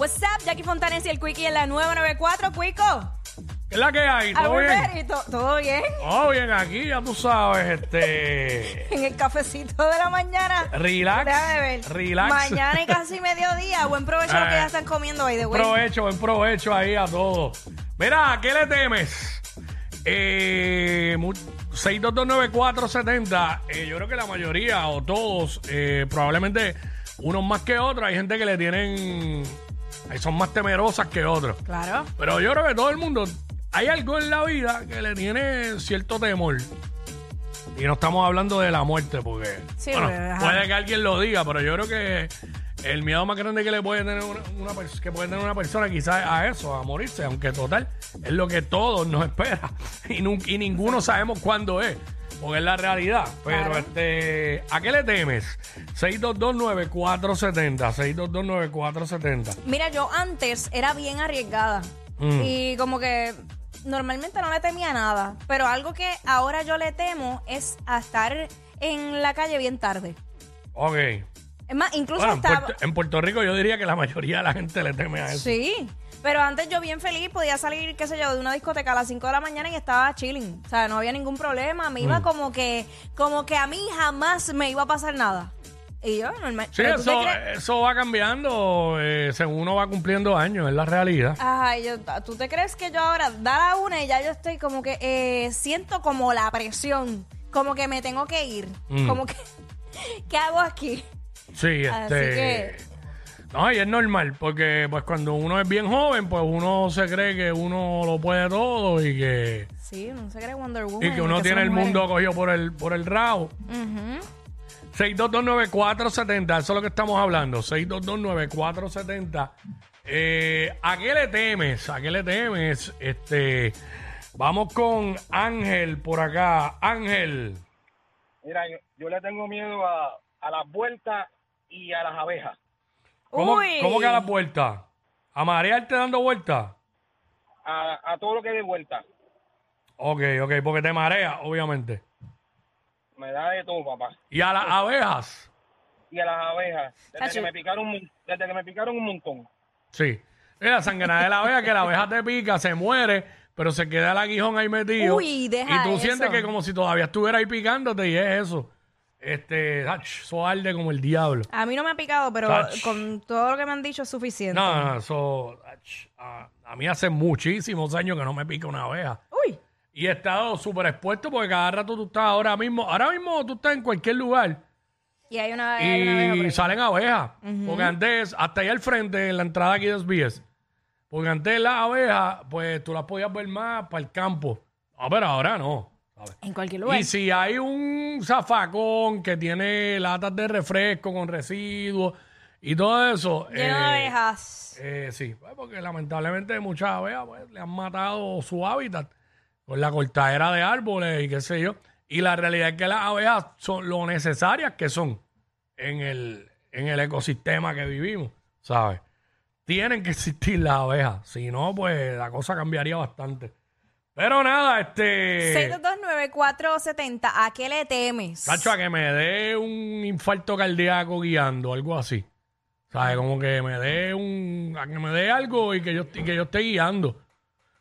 What's up, Jackie Fontanes y el Quickie en la 994, Quico. ¿Qué es la que hay? ¿Todo bien? ¿Todo bien? Todo bien aquí, ya tú sabes, este... En el cafecito de la mañana. Relax, Déjame ver. relax. Mañana y casi mediodía. Buen provecho a lo que Eh, ya están comiendo, by the way. Provecho, buen provecho ahí a todos. Mira, ¿a qué le temes? Eh, mu- 6229470, eh, yo creo que la mayoría o todos, eh, probablemente unos más que otros, hay gente que le tienen, eh, son más temerosas que otros. Claro. Pero yo creo que todo el mundo, hay algo en la vida que le tiene cierto temor. Y no estamos hablando de la muerte, porque Sí, bueno, puede que alguien lo diga, pero yo creo que el miedo más grande que le puede tener una, que puede tener una persona quizás a eso, a morirse, aunque total, es lo que todos nos espera. Y ninguno sabemos cuándo es. Porque es la realidad. Pero Claro. este, ¿a qué le temes? 6229470, 6229470. Mira, yo antes era bien arriesgada. Mm. Y como que normalmente no le temía nada. Pero algo que ahora yo le temo es a estar en la calle bien tarde. Ok. Es más, incluso Bueno, en, estaba... Puerto, en Puerto Rico yo diría que la mayoría de la gente le teme a eso. Sí, pero antes yo bien feliz podía salir, qué sé yo, de una discoteca a las 5 de la mañana y estaba chilling. O sea, no había ningún problema. Me Mm. iba como que, como que a mí jamás me iba a pasar nada. Y yo, normal. Sí, eso, eso va cambiando eh, según uno va cumpliendo años, es la realidad. Ay, yo, ¿tú te crees que yo ahora da la una y ya yo estoy como que eh, siento como la presión, como que me tengo que ir, Mm. como que, ¿qué hago aquí? Sí, Así este. que- No, y es normal, porque pues cuando uno es bien joven, pues uno se cree que uno lo puede todo y que, Sí, no se cree Wonder Woman. y que uno tiene el mundo cogido por el, por el rabo. Ujú. 6229470, eso es lo que estamos hablando. 6229470. Eh, ¿A qué le temes? ¿A qué le temes? Este, vamos con Ángel por acá. Ángel. Mira, yo, yo le tengo miedo a, a las vueltas y a las abejas. ¿Cómo, Uy. ¿Cómo que a las vueltas? ¿A marearte dando vueltas? A, a todo lo que dé vuelta. Ok, ok, porque te marea, obviamente. Me da de todo, papá. ¿Y a las abejas? Y a las abejas. Desde que me picaron, un desde que me picaron un montón. Sí. Es la sangrana de la abeja, que la abeja te pica, se muere, pero se queda el aguijón ahí metido. Uy, deja Y tú eso. sientes que como si todavía estuviera ahí picándote y es eso. Este, ach, eso arde como el diablo. A mí no me ha picado, pero con todo lo que me han dicho es suficiente. No, no, eso, ach, a, a mí hace muchísimos años que no me pica una abeja. Uy, Y he estado súper expuesto porque cada rato tú estás ahora mismo, ahora mismo tú estás en cualquier lugar y hay una, hay una abeja por y ahí. salen abejas. Porque antes, hasta ahí al frente, en la entrada aquí de SBS, porque antes las abejas, pues tú las podías ver más para el campo. No, pero ahora no. ¿Sabes? En cualquier lugar. Y si hay un zafacón que tiene latas de refresco con residuos y todo eso. Lleno de eh, abejas. eh, sí, pues, porque lamentablemente muchas abejas pues, le han matado su hábitat con la cortadera de árboles y qué sé yo. Y la realidad es que las abejas son lo necesarias que son en el, en el ecosistema que vivimos, ¿sabes? Tienen que existir las abejas, si no, pues la cosa cambiaría bastante. Pero nada, este... 6229470, ¿a qué le temes? Cacho, a que me dé un infarto cardíaco guiando, algo así. ¿Sabes? Como que me dé un. A que me dé algo y que yo, y que yo esté guiando.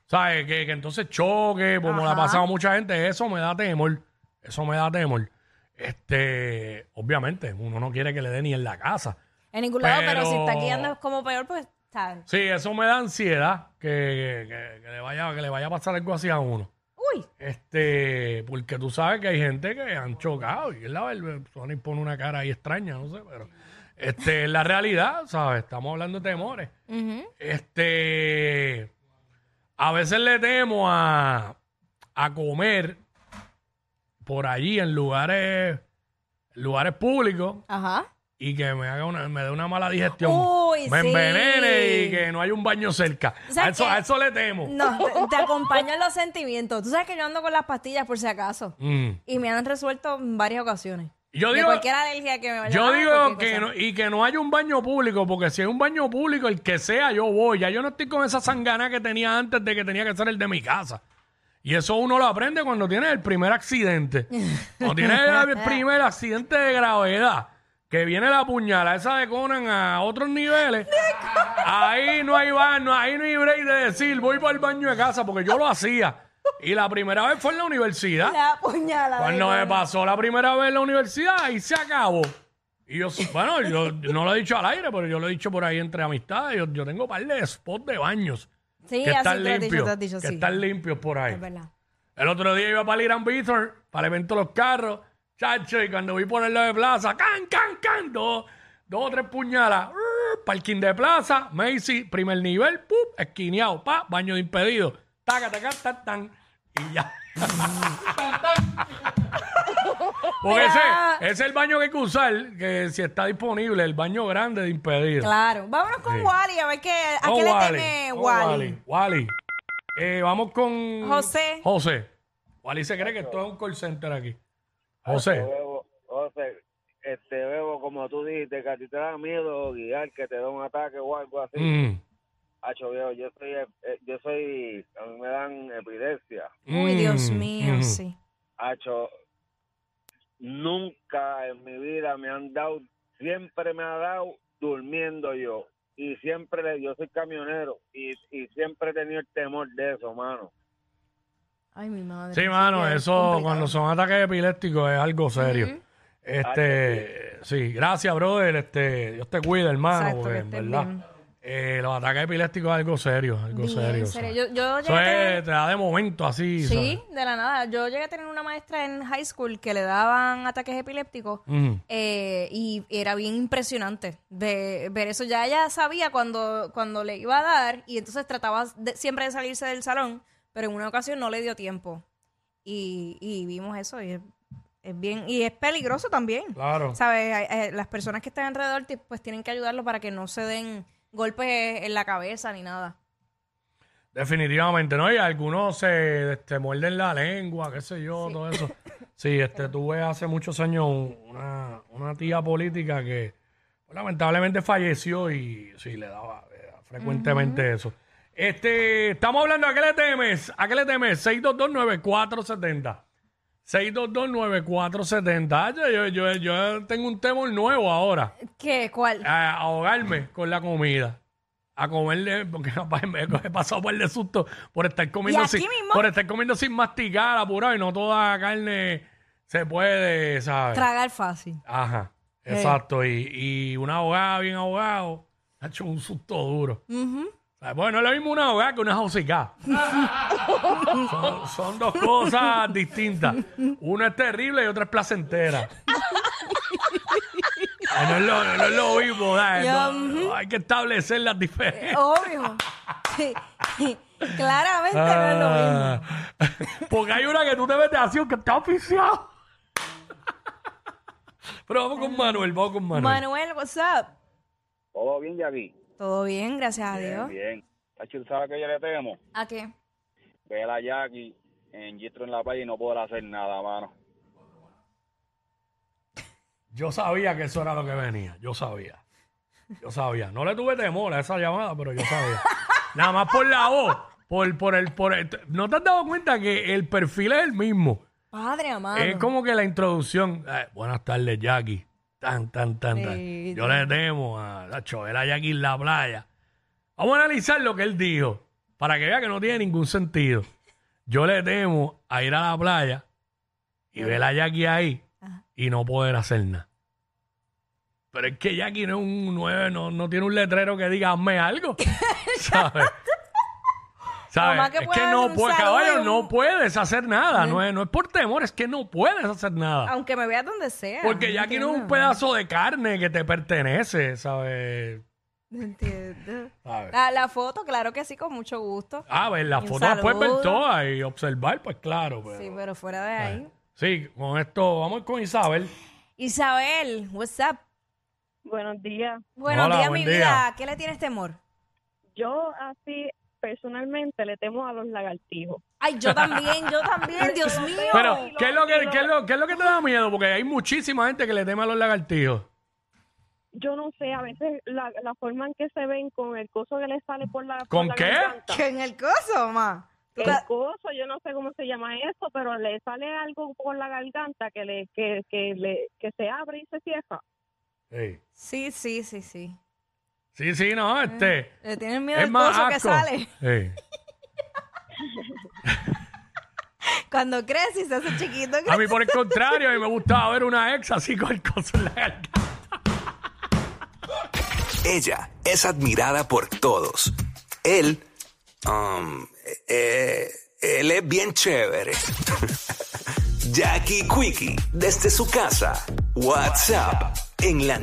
¿Sabes? Que, que entonces choque, como le ha Ajá. pasado a mucha gente. Eso me da temor. Eso me da temor. Este. Obviamente, uno no quiere que le dé ni en la casa. En ningún lado, pero, si está Pero- guiando como peor, pues Sí, eso me da ansiedad que, que- que le vaya, que le vaya a pasar algo así a uno. Uy, Este, porque tú sabes que hay gente que han chocado y la Sony pone una cara ahí extraña, no sé, pero este es la realidad, ¿sabes? Estamos hablando de temores. ujú. Este, a veces le temo a, a comer por allí en lugares, lugares públicos ajá. y que me haga una, me dé una mala digestión, Uy, me envenene y que no hay un baño cerca. A eso, que- a eso le temo. No, te, te acompaño en los sentimientos. Tú sabes que yo ando con las pastillas por si acaso. Mm. Y me han resuelto en varias ocasiones. Yo de digo, cualquier alergia que me vaya a Yo digo que no, y que no haya un baño público, porque si hay un baño público, el que sea, yo voy. Ya yo no estoy con esa sangana que tenía antes de que tenía que ser el de mi casa. Y eso uno lo aprende cuando tiene el primer accidente. Cuando tienes el primer accidente de gravedad, que viene la puñala esa de Conan a otros niveles, ahí no hay baño, ahí no hay break de decir voy para el baño de casa, porque yo lo hacía. Y la primera vez fue en la universidad. La puñalada. Cuando me pasó la primera vez en la universidad, y se acabó. Y yo, bueno, yo, no lo he dicho al aire, pero yo lo he dicho por ahí entre amistades. Yo, yo tengo un par de spots de baños Sí, que así están te lo has dicho, limpios. has dicho, que sí. están limpios por ahí. Es verdad. El otro día iba para el Irán Bithorn, para el evento de los carros, chacho, y cuando vi ponerlo de plaza, can, can, can, dos, dos o tres puñalas, uh, parking de plaza, Macy, primer nivel, pup, esquineado, pa, baño de impedido, taca, taca, tan, tan, y ya. Porque ese, ese es el baño que hay que usar, que si está disponible, el baño grande de impedido. Claro. Vámonos con Sí. Wally a ver qué, a Con qué le Wally, teme Wally. Wally. Wally. Eh, vamos con José. José. Wally se cree que esto es un call center aquí. José. Bebo, José, este Bebo, como tú dijiste, que a ti te da miedo guiar, que te da un ataque o algo así. Mm, Hacho, viejo, yo soy, eh, yo soy, a mí me dan epilepsia. Uy, Dios mm, mío, mm. sí. Hacho, nunca en mi vida me han dado, siempre me ha dado durmiendo yo. Y siempre, le- yo soy camionero y, y siempre he tenido el temor de eso, mano. Ay, mi madre. Sí, mano, eso complicado. cuando son ataques epilépticos es algo serio. Este, sí, gracias, brother. Este, Dios te cuide, hermano, Exacto, porque que en verdad. eh, los ataques epilépticos es algo serio, algo Bien serio. Yo, yo Eso tener- es- te da de momento así. Sí, ¿sabes? de la nada. Yo llegué a tener una maestra en high school que le daban ataques epilépticos eh, y era bien impresionante de ver eso. Ya ella sabía cuando, cuando le iba a dar y entonces trataba de- siempre de salirse del salón, pero en una ocasión no le dio tiempo. Y, y vimos eso y es, es bien y es peligroso también. Claro. ¿Sabes? Hay- hay- Las personas que están alrededor pues tienen que ayudarlo para que no se den golpes en la cabeza ni nada. Definitivamente, ¿no? Y algunos se este, muerden la lengua, qué sé yo, todo eso. Sí, este, tuve hace muchos años un- una, una tía política que pues, lamentablemente falleció y sí, le daba eh, frecuentemente eso. Este, estamos hablando, ¿a qué le temes? ¿A qué le temes? 6229470. 6229470. Ah, Yo, yo, yo tengo un temor nuevo ahora ¿Qué? ¿Cuál? a ahogarme con la comida. A comerle, porque me he pasado por de susto por estar comiendo ¿Y aquí sin, mismo? por estar comiendo sin masticar, apurado, y no toda carne se puede, ¿sabes? Tragar fácil. Ajá, exacto. Y, y una ahogada bien ahogado, ha hecho un susto duro. ¿Sabes? Bueno, no es lo mismo una ahogada que una jausica. son, son dos cosas distintas. Una es terrible y otra es placentera. No es lo, no es lo mismo, No, no, hay que establecer las diferencias. Obvio. Sí, sí. Claramente no es lo mismo. Ah, Porque hay una que tú te metes así que está oficiado. Pero vamos con Manuel, vamos con Manuel. Manuel, what's up? ¿Todo bien, Jackie? Todo bien, gracias a Dios. Bien. Hacho, ¿sabes que yo le temo? ¿A qué? Ver a Jackie en Gistro en la playa y no poder hacer nada, mano. Yo sabía que eso era lo que venía. Yo sabía. Yo sabía. No le tuve temor a esa llamada, pero yo sabía. Nada más por la voz. Por, por el, por el- ¿No te has dado cuenta que el perfil es el mismo? Padre amado. Es como que la introducción. eh, buenas tardes, Jackie. Tan, tan, tan, tan. Sí, Yo le temo a la chovela Jackie en la playa. Vamos a analizar lo que él dijo. Para que vea que no tiene ningún sentido. Yo le temo a ir a la playa y ver a Jackie ahí Ajá. y no poder hacer nada. Pero es que Jackie no es un 9, no, no tiene un letrero que diga hazme algo. ¿Sabes? ¿Sabes? Que es que no dar un puede, saludo y caballo, un- no puedes hacer nada. No es, no es por temor, es que no puedes hacer nada. Aunque me veas donde sea. Porque Jackie no es un entiendo. pedazo de carne que te pertenece, ¿sabes? No entiendo. ¿Sabes? La, la foto, claro que sí, con mucho gusto. Ah, ver, la Un foto después ver saludo. todas y observar, pues claro. Pero, Sí, pero fuera de ahí. Sí, con esto, vamos con Isabel. Isabel, what's up? Buenos días. Buenos Hola, días, buen mi día. vida. ¿Qué le tienes temor? Yo así personalmente le temo a los lagartijos. Ay, yo también, yo también, Dios mío. Pero, ¿qué es, lo que, qué, es lo, ¿qué es lo que te da miedo? Porque hay muchísima gente que le teme a los lagartijos. Yo no sé, a veces la, la forma en que se ven con el coso que le sale por la, por ¿Con la qué? garganta. ¿Que en el coso, ma? ¿Tú El la- coso, yo no sé cómo se llama eso, pero le sale algo por la garganta que le que, que le que se abre y se cierra. Sí, Sí, sí, sí, sí. Sí, sí, no, este. ¿Le tienes miedo Es al coso que asco. sale? Sí. Cuando crece y se hace chiquito. A mí, por el contrario, a mí me gustaba ver una ex así con el coso en la garganta. Ella es admirada por todos. Él, um, eh, él es bien chévere. Jackie Quickie, desde su casa. WhatsApp, en la